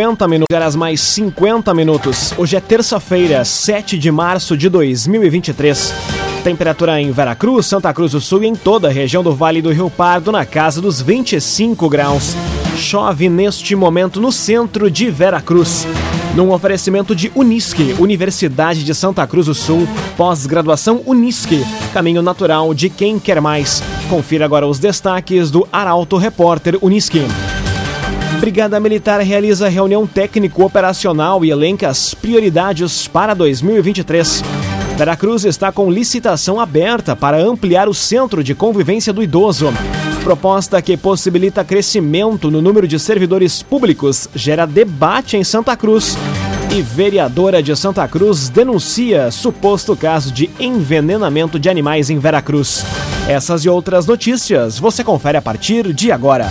50 minutos, horas mais 50 minutos. Hoje é terça-feira, 7 de março de 2023. Temperatura em Veracruz, Santa Cruz do Sul e em toda a região do Vale do Rio Pardo na casa dos 25 graus. Chove neste momento no centro de Veracruz. Num oferecimento de Unisque, Universidade de Santa Cruz do Sul, pós-graduação Unisque, caminho natural de quem quer mais. Confira agora os destaques do Arauto Repórter Unisque. Brigada Militar realiza reunião técnico-operacional e elenca as prioridades para 2023. Veracruz está com licitação aberta para ampliar o centro de convivência do idoso. Proposta que possibilita crescimento no número de servidores públicos gera debate em Santa Cruz. E vereadora de Santa Cruz denuncia suposto caso de envenenamento de animais em Veracruz. Essas e outras notícias você confere a partir de agora.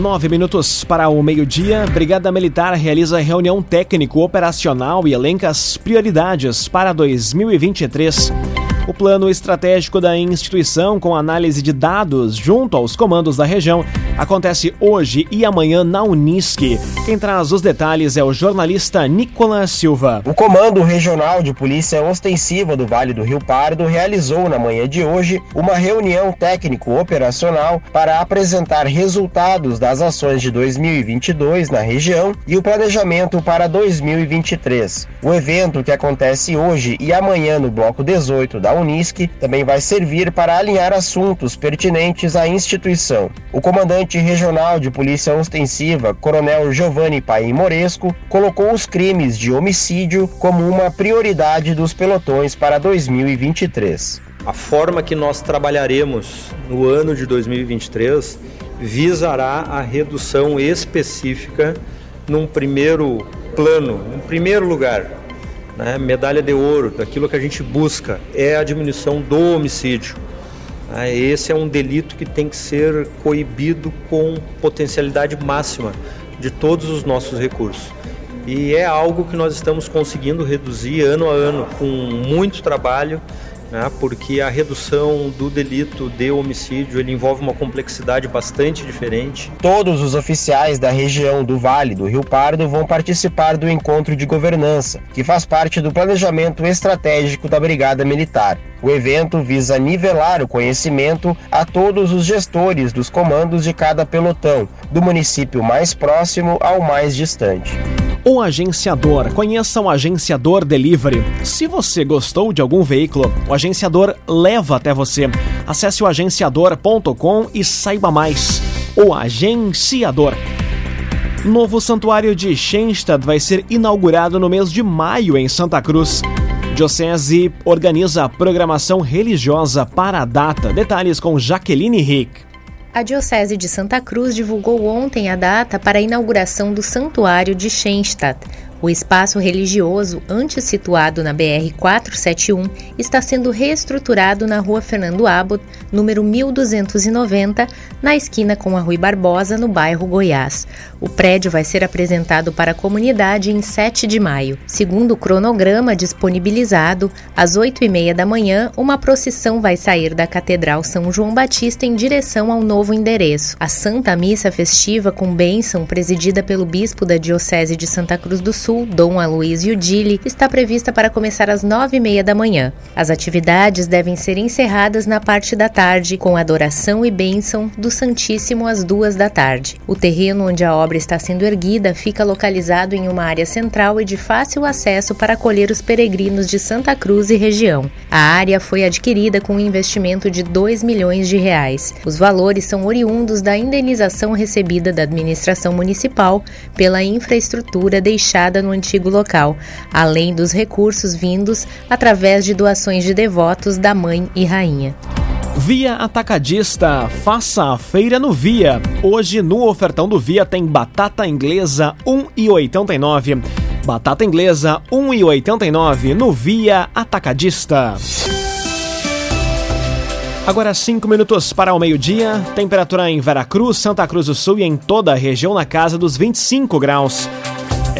Nove minutos para o meio-dia, Brigada Militar realiza reunião técnico-operacional e elenca as prioridades para 2023. O plano estratégico da instituição, com análise de dados junto aos comandos da região, acontece hoje e amanhã na Unisque. Quem traz os detalhes é o jornalista Nicolas Silva. O Comando Regional de Polícia Ostensiva do Vale do Rio Pardo realizou na manhã de hoje uma reunião técnico-operacional para apresentar resultados das ações de 2022 na região e o planejamento para 2023. O evento que acontece hoje e amanhã no bloco 18 da Unisc também vai servir para alinhar assuntos pertinentes à instituição. O comandante regional de Polícia Ostensiva, Coronel Giovanni Paim Moresco, colocou os crimes de homicídio como uma prioridade dos pelotões para 2023. A forma que nós trabalharemos no ano de 2023 visará a redução específica num primeiro plano, em primeiro lugar, né, medalha de ouro, daquilo que a gente busca, é a diminuição do homicídio. Né, esse é um delito que tem que ser coibido com potencialidade máxima de todos os nossos recursos. E é algo que nós estamos conseguindo reduzir ano a ano com muito trabalho né, porque a redução do delito de homicídio ele envolve uma complexidade bastante diferente. Todos os oficiais da região do Vale do Rio Pardo vão participar do encontro de governança, que faz parte do planejamento estratégico da Brigada Militar. O evento visa nivelar o conhecimento a todos os gestores dos comandos de cada pelotão, do município mais próximo ao mais distante. O agenciador. Conheça o agenciador Delivery. Se você gostou de algum veículo, o agenciador leva até você. Acesse o agenciador.com e saiba mais. O agenciador. Novo santuário de Schenstadt vai ser inaugurado no mês de maio em Santa Cruz. Diocese organiza a programação religiosa para a data. Detalhes com Jaqueline Rick. A Diocese de Santa Cruz divulgou ontem a data para a inauguração do Santuário de Schenstadt, o espaço religioso, antes situado na BR-471, está sendo reestruturado na rua Fernando Abbott, número 1290, na esquina com a Rui Barbosa, no bairro Goiás. O prédio vai ser apresentado para a comunidade em 7 de maio. Segundo o cronograma disponibilizado, às 8 e meia da manhã, uma procissão vai sair da Catedral São João Batista em direção ao novo endereço. A Santa Missa Festiva com bênção, presidida pelo bispo da Diocese de Santa Cruz do Sul, Sul, Dom Aloysio Dili, está prevista para começar às nove e meia da manhã. As atividades devem ser encerradas na parte da tarde, com adoração e bênção do Santíssimo às duas da tarde. O terreno onde a obra está sendo erguida fica localizado em uma área central e de fácil acesso para acolher os peregrinos de Santa Cruz e região. A área foi adquirida com um investimento de 2 milhões de reais. Os valores são oriundos da indenização recebida da administração municipal pela infraestrutura deixada no antigo local, além dos recursos vindos através de doações de devotos da mãe e rainha. Via Atacadista, faça a feira no Via. Hoje no ofertão do Via tem batata inglesa 1,89. Batata inglesa 1,89 no Via Atacadista. Agora 5 minutos para o meio-dia, temperatura em Veracruz, Santa Cruz do Sul e em toda a região na casa dos 25 graus.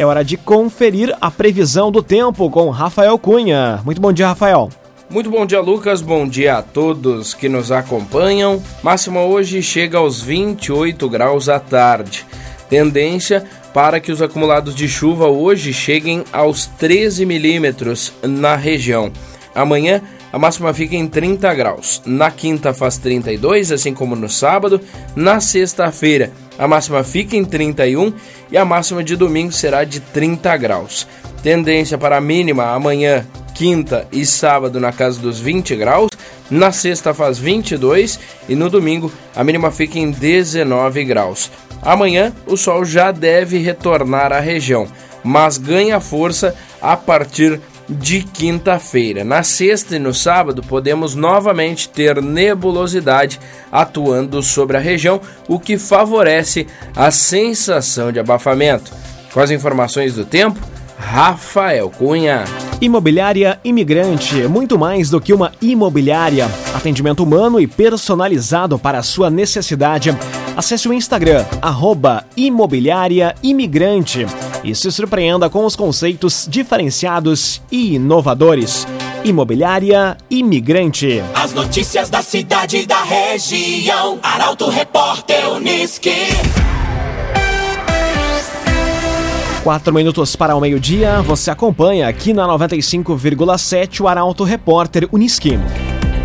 É hora de conferir a previsão do tempo com Rafael Cunha. Muito bom dia, Rafael. Muito bom dia, Lucas. Bom dia a todos que nos acompanham. Máxima hoje chega aos 28 graus à tarde. Tendência para que os acumulados de chuva hoje cheguem aos 13 milímetros na região. Amanhã a máxima fica em 30 graus. Na quinta faz 32, assim como no sábado. Na sexta-feira a máxima fica em 31 e a máxima de domingo será de 30 graus. Tendência para a mínima amanhã quinta e sábado na casa dos 20 graus, na sexta faz 22 e no domingo a mínima fica em 19 graus. Amanhã o sol já deve retornar à região, mas ganha força a partir de quinta-feira. Na sexta e no sábado podemos novamente ter nebulosidade atuando sobre a região, o que favorece a sensação de abafamento. Com as informações do tempo, Rafael Cunha. Imobiliária Imigrante, muito mais do que uma imobiliária. Atendimento humano e personalizado para a sua necessidade. Acesse o Instagram, arroba Imobiliária Imigrante e se surpreenda com os conceitos diferenciados e inovadores. Imobiliária Imigrante. As notícias da cidade e da região. Arauto Repórter Uniski. Quatro minutos para o meio-dia, você acompanha aqui na 95,7 o Arauto Repórter Uniski.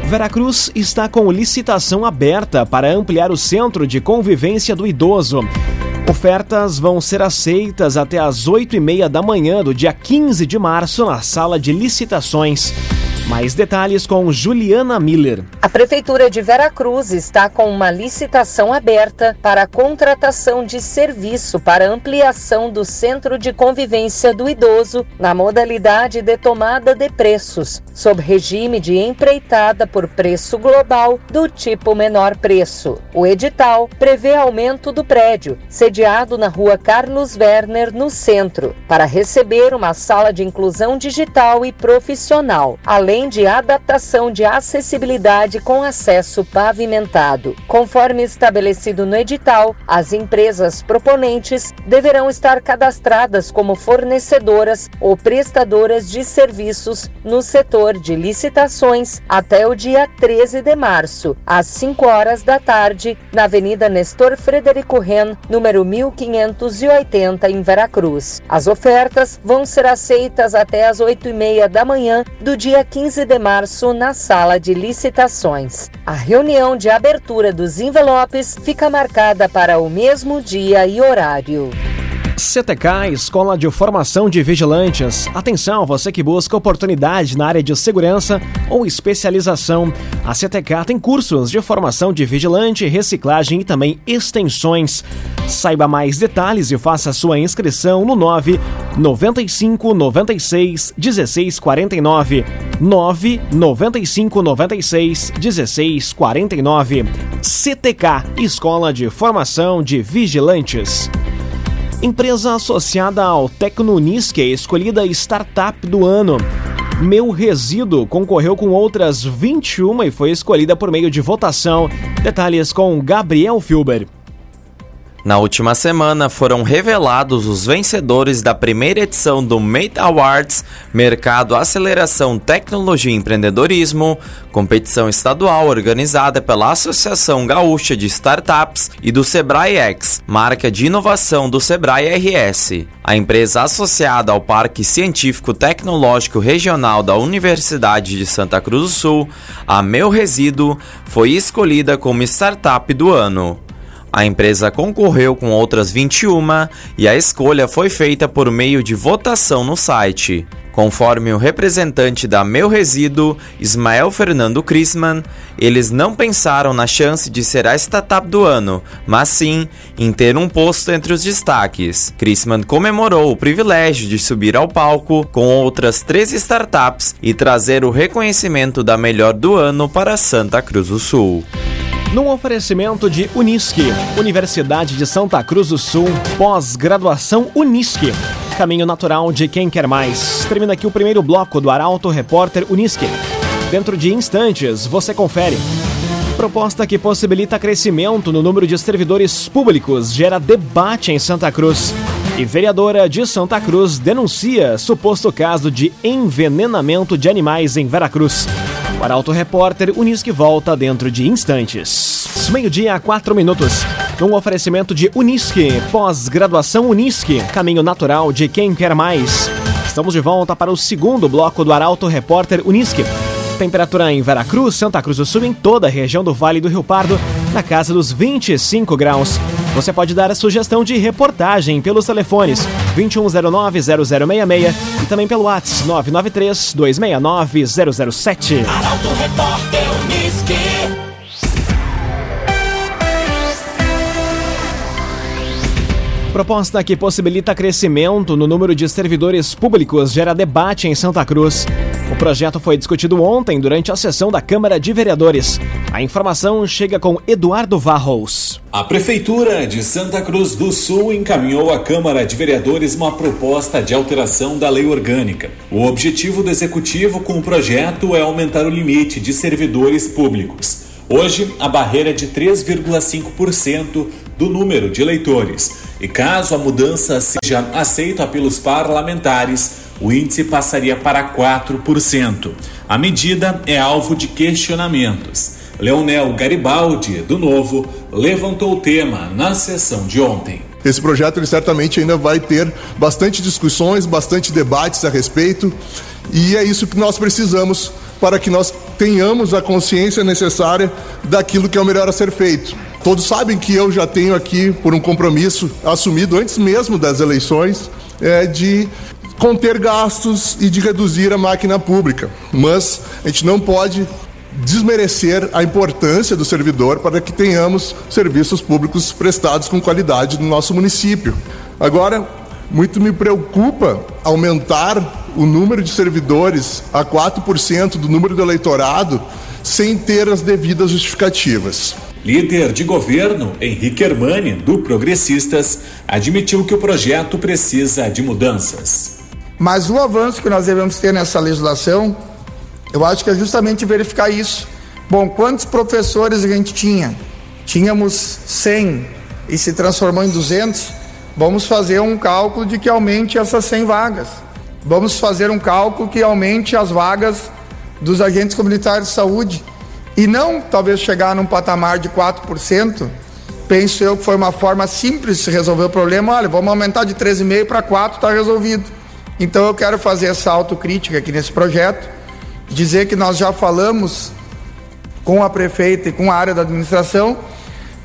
Veracruz está com licitação aberta para ampliar o centro de convivência do idoso. Ofertas vão ser aceitas até às 8 e meia da manhã do dia 15 de março na sala de licitações. Mais detalhes com Juliana Miller. Prefeitura de Veracruz está com uma licitação aberta para a contratação de serviço para ampliação do Centro de Convivência do Idoso na modalidade de tomada de preços, sob regime de empreitada por preço global do tipo menor preço. O edital prevê aumento do prédio, sediado na rua Carlos Werner, no centro, para receber uma sala de inclusão digital e profissional, além de adaptação de acessibilidade com acesso pavimentado. Conforme estabelecido no edital, as empresas proponentes deverão estar cadastradas como fornecedoras ou prestadoras de serviços no setor de licitações até o dia 13 de março, às 5 horas da tarde, na Avenida Nestor Frederico Ren, número 1580, em Veracruz. As ofertas vão ser aceitas até às 8 e meia da manhã do dia 15 15 de março na sala de licitações. A reunião de abertura dos envelopes fica marcada para o mesmo dia e horário. CTK, Escola de Formação de Vigilantes. Atenção, você que busca oportunidade na área de segurança ou especialização. A CTK tem cursos de formação de vigilante, reciclagem e também extensões. Saiba mais detalhes e faça sua inscrição no 9 95 96 16 49. 9 95 96 16 49. CTK, Escola de Formação de Vigilantes. Empresa associada ao Tecnonisque, escolhida startup do ano. Meu Resíduo concorreu com outras 21 e foi escolhida por meio de votação. Detalhes com Gabriel Filber. Na última semana foram revelados os vencedores da primeira edição do Mate Awards Mercado Aceleração Tecnologia e Empreendedorismo, competição estadual organizada pela Associação Gaúcha de Startups e do Sebrae X, marca de inovação do Sebrae RS. A empresa associada ao Parque Científico Tecnológico Regional da Universidade de Santa Cruz do Sul, a Meu Resíduo, foi escolhida como Startup do Ano. A empresa concorreu com outras 21 e a escolha foi feita por meio de votação no site. Conforme o representante da Meu Resíduo, Ismael Fernando Crisman, eles não pensaram na chance de ser a startup do ano, mas sim em ter um posto entre os destaques. Crisman comemorou o privilégio de subir ao palco com outras três startups e trazer o reconhecimento da melhor do ano para Santa Cruz do Sul. Num oferecimento de Unisque, Universidade de Santa Cruz do Sul, pós-graduação Unisque caminho natural de quem quer mais. Termina aqui o primeiro bloco do Arauto Repórter Unisque. Dentro de instantes, você confere. Proposta que possibilita crescimento no número de servidores públicos gera debate em Santa Cruz. E vereadora de Santa Cruz denuncia suposto caso de envenenamento de animais em Veracruz. O Arauto Repórter Unisque volta dentro de instantes. Meio-dia, quatro minutos num oferecimento de Unisque, pós-graduação Unisque, caminho natural de quem quer mais. Estamos de volta para o segundo bloco do Arauto Repórter Unisque. Temperatura em Veracruz, Santa Cruz do Sul em toda a região do Vale do Rio Pardo, na casa dos 25 graus. Você pode dar a sugestão de reportagem pelos telefones 2109-0066 e também pelo WhatsApp 993-269-007. Arauto Repórter Unisque. Proposta que possibilita crescimento no número de servidores públicos gera debate em Santa Cruz. O projeto foi discutido ontem durante a sessão da Câmara de Vereadores. A informação chega com Eduardo Varros. A Prefeitura de Santa Cruz do Sul encaminhou à Câmara de Vereadores uma proposta de alteração da lei orgânica. O objetivo do Executivo com o projeto é aumentar o limite de servidores públicos. Hoje, a barreira é de 3,5% do número de eleitores. E caso a mudança seja aceita pelos parlamentares, o índice passaria para 4%. A medida é alvo de questionamentos. Leonel Garibaldi, do Novo, levantou o tema na sessão de ontem. Esse projeto ele certamente ainda vai ter bastante discussões, bastante debates a respeito, e é isso que nós precisamos para que nós tenhamos a consciência necessária daquilo que é o melhor a ser feito. Todos sabem que eu já tenho aqui, por um compromisso assumido antes mesmo das eleições, é, de conter gastos e de reduzir a máquina pública. Mas a gente não pode desmerecer a importância do servidor para que tenhamos serviços públicos prestados com qualidade no nosso município. Agora, muito me preocupa aumentar o número de servidores a 4% do número do eleitorado sem ter as devidas justificativas. Líder de governo, Henrique Hermani, do Progressistas, admitiu que o projeto precisa de mudanças. Mas o avanço que nós devemos ter nessa legislação, eu acho que é justamente verificar isso. Bom, quantos professores a gente tinha? Tínhamos 100 e se transformou em 200. Vamos fazer um cálculo de que aumente essas 100 vagas. Vamos fazer um cálculo que aumente as vagas dos agentes comunitários de saúde. E não talvez chegar num patamar de 4%. Penso eu que foi uma forma simples de resolver o problema. Olha, vamos aumentar de 13,5% para 4%, está resolvido. Então eu quero fazer essa autocrítica aqui nesse projeto, dizer que nós já falamos com a prefeita e com a área da administração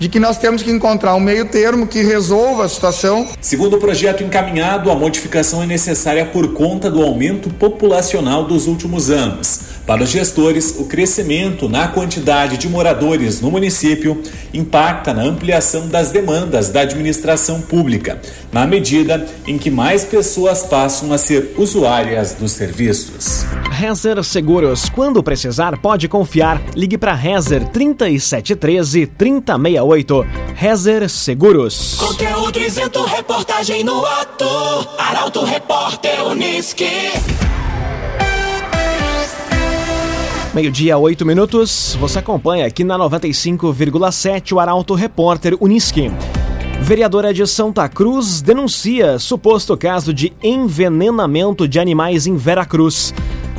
de que nós temos que encontrar um meio termo que resolva a situação. Segundo o projeto encaminhado, a modificação é necessária por conta do aumento populacional dos últimos anos. Para os gestores, o crescimento na quantidade de moradores no município impacta na ampliação das demandas da administração pública, na medida em que mais pessoas passam a ser usuárias dos serviços. Rezer Seguros, quando precisar, pode confiar. Ligue para Rezer 3713 3068. 8. Rezer Seguros. Conteúdo isento, reportagem no ato. Arauto Repórter Unisque. Meio-dia, 8 minutos. Você acompanha aqui na 95,7 o Arauto Repórter Unisque. Vereadora de Santa Cruz denuncia suposto caso de envenenamento de animais em Veracruz.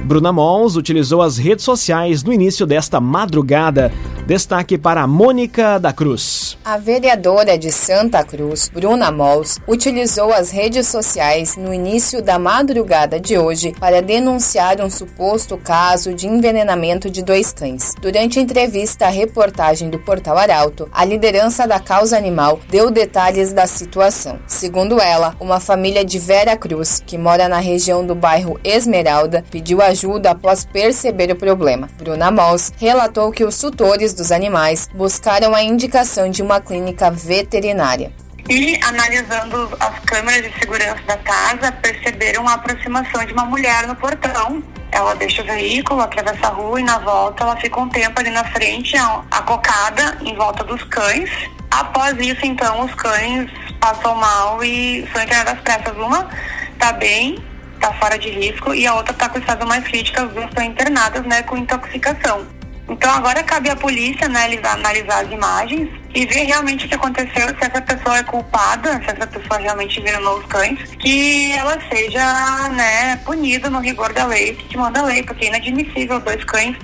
Bruna Mols utilizou as redes sociais no início desta madrugada. Destaque para Mônica da Cruz. A vereadora de Santa Cruz, Bruna Mols, utilizou as redes sociais no início da madrugada de hoje para denunciar um suposto caso de envenenamento de dois cães. Durante entrevista à reportagem do Portal Arauto, a liderança da causa animal deu detalhes da situação. Segundo ela, uma família de Vera Cruz, que mora na região do bairro Esmeralda, pediu ajuda após perceber o problema. Bruna Mols relatou que os tutores dos animais buscaram a indicação de uma uma clínica veterinária. E, analisando as câmeras de segurança da casa, perceberam a aproximação de uma mulher no portão. Ela deixa o veículo, atravessa a rua e na volta ela fica um tempo ali na frente, acocada em volta dos cães. Após isso, então, os cães passam mal e são internadas pressas. Uma está bem, está fora de risco, e a outra está com estado mais crítico. As duas estão internadas né, com intoxicação. Então agora cabe à polícia né, analisar as imagens e ver realmente o que aconteceu, se essa pessoa é culpada, se essa pessoa realmente envenenou os cães, que ela seja né, punida no rigor da lei, que manda a lei, porque é inadmissível dois cães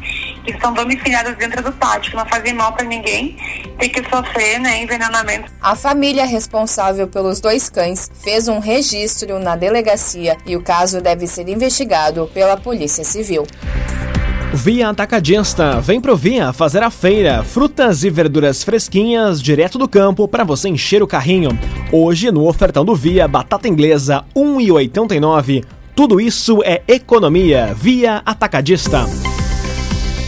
que estão domiciliados dentro do pátio, que não fazem mal para ninguém, ter que sofrer né, envenenamento. A família responsável pelos dois cães fez um registro na delegacia e o caso deve ser investigado pela Polícia Civil. Via Atacadista, vem pro Via fazer a feira. Frutas e verduras fresquinhas direto do campo para você encher o carrinho. Hoje no ofertão do Via, batata inglesa 1,89. Tudo isso é economia. Via Atacadista.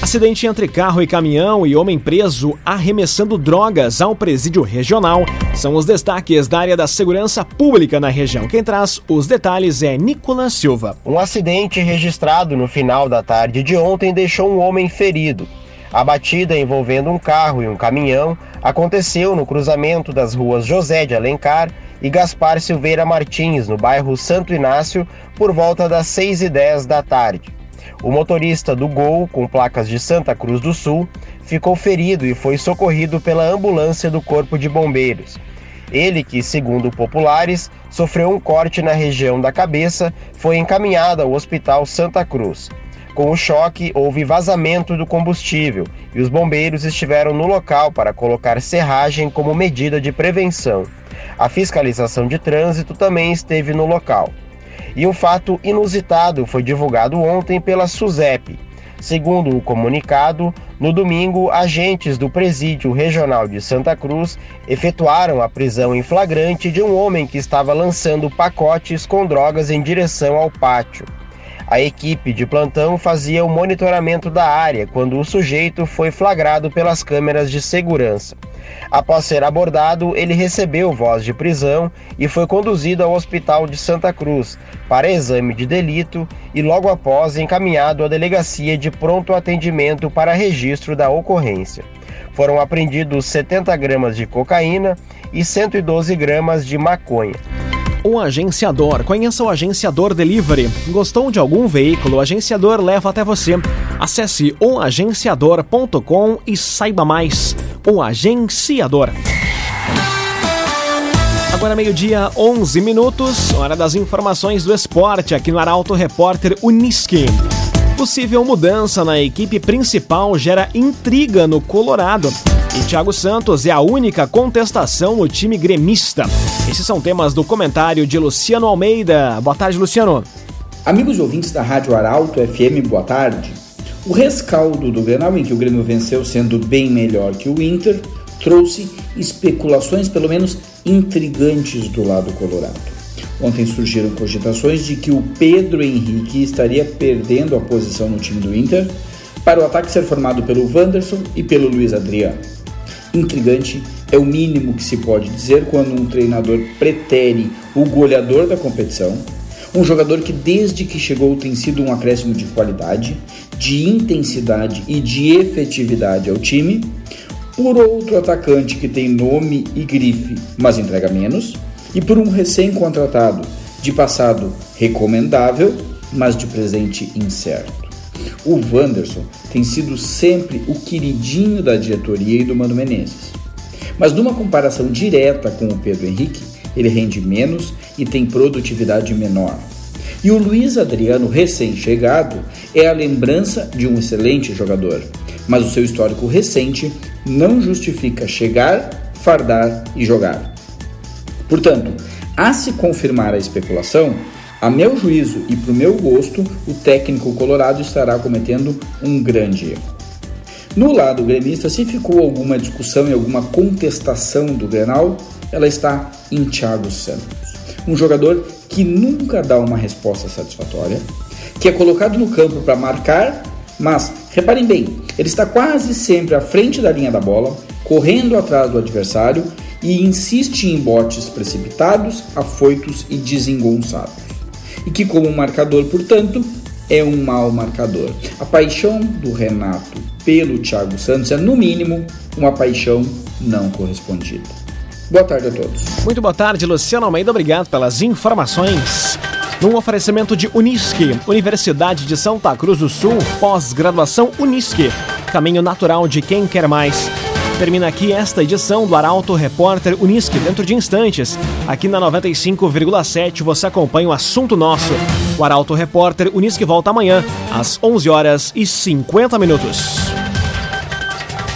Acidente entre carro e caminhão e homem preso arremessando drogas ao presídio regional são os destaques da área da segurança pública na região. Quem traz os detalhes é Nicolas Silva. Um acidente registrado no final da tarde de ontem deixou um homem ferido. A batida envolvendo um carro e um caminhão aconteceu no cruzamento das ruas José de Alencar e Gaspar Silveira Martins, no bairro Santo Inácio, por volta das 6 e 10 da tarde. O motorista do Gol, com placas de Santa Cruz do Sul, ficou ferido e foi socorrido pela ambulância do Corpo de Bombeiros. Ele, que, segundo populares, sofreu um corte na região da cabeça, foi encaminhado ao Hospital Santa Cruz. Com o choque, houve vazamento do combustível e os bombeiros estiveram no local para colocar serragem como medida de prevenção. A fiscalização de trânsito também esteve no local. E um fato inusitado foi divulgado ontem pela SUSEP. Segundo o comunicado, no domingo, agentes do Presídio Regional de Santa Cruz efetuaram a prisão em flagrante de um homem que estava lançando pacotes com drogas em direção ao pátio. A equipe de plantão fazia o monitoramento da área quando o sujeito foi flagrado pelas câmeras de segurança. Após ser abordado, ele recebeu voz de prisão e foi conduzido ao Hospital de Santa Cruz para exame de delito e logo após encaminhado à delegacia de pronto atendimento para registro da ocorrência. Foram apreendidos 70 gramas de cocaína e 112 gramas de maconha. O agenciador. Conheça o agenciador Delivery. Gostou de algum veículo? O agenciador leva até você. Acesse oagenciador.com e saiba mais. O agenciador. Agora meio-dia, 11 minutos, hora das informações do esporte aqui no Arauto Repórter Uniski. Possível mudança na equipe principal gera intriga no Colorado. E Thiago Santos é a única contestação no time gremista. Esses são temas do comentário de Luciano Almeida. Boa tarde, Luciano. Amigos ouvintes da Rádio Arauto FM, boa tarde. O rescaldo do Grenal em que o Grêmio venceu sendo bem melhor que o Inter trouxe especulações pelo menos intrigantes do lado colorado. Ontem surgiram cogitações de que o Pedro Henrique estaria perdendo a posição no time do Inter para o ataque ser formado pelo Wanderson e pelo Luiz Adriano. Intrigante é o mínimo que se pode dizer quando um treinador pretere o goleador da competição, um jogador que desde que chegou tem sido um acréscimo de qualidade, de intensidade e de efetividade ao time, por outro atacante que tem nome e grife, mas entrega menos, e por um recém-contratado de passado recomendável, mas de presente incerto. O Wanderson tem sido sempre o queridinho da diretoria e do Mano Menezes. Mas numa comparação direta com o Pedro Henrique, ele rende menos e tem produtividade menor. E o Luiz Adriano, recém-chegado, é a lembrança de um excelente jogador, mas o seu histórico recente não justifica chegar, fardar e jogar. Portanto, a se confirmar a especulação, a meu juízo e para o meu gosto, o técnico colorado estará cometendo um grande erro. No lado gremista, se ficou alguma discussão e alguma contestação do Grenal, ela está em Thiago Santos. Um jogador que nunca dá uma resposta satisfatória, que é colocado no campo para marcar, mas reparem bem, ele está quase sempre à frente da linha da bola, correndo atrás do adversário e insiste em botes precipitados, afoitos e desengonçados. E que, como marcador, portanto, é um mau marcador. A paixão do Renato pelo Thiago Santos é, no mínimo, uma paixão não correspondida. Boa tarde a todos. Muito boa tarde, Luciano Almeida. Obrigado pelas informações. Num oferecimento de Unisque, Universidade de Santa Cruz do Sul, pós-graduação Unisque, caminho natural de quem quer mais. Termina aqui esta edição do Arauto Repórter Unisque. Dentro de instantes, aqui na 95,7 você acompanha o assunto nosso. O Arauto Repórter Unisque volta amanhã, às 11 horas e 50 minutos.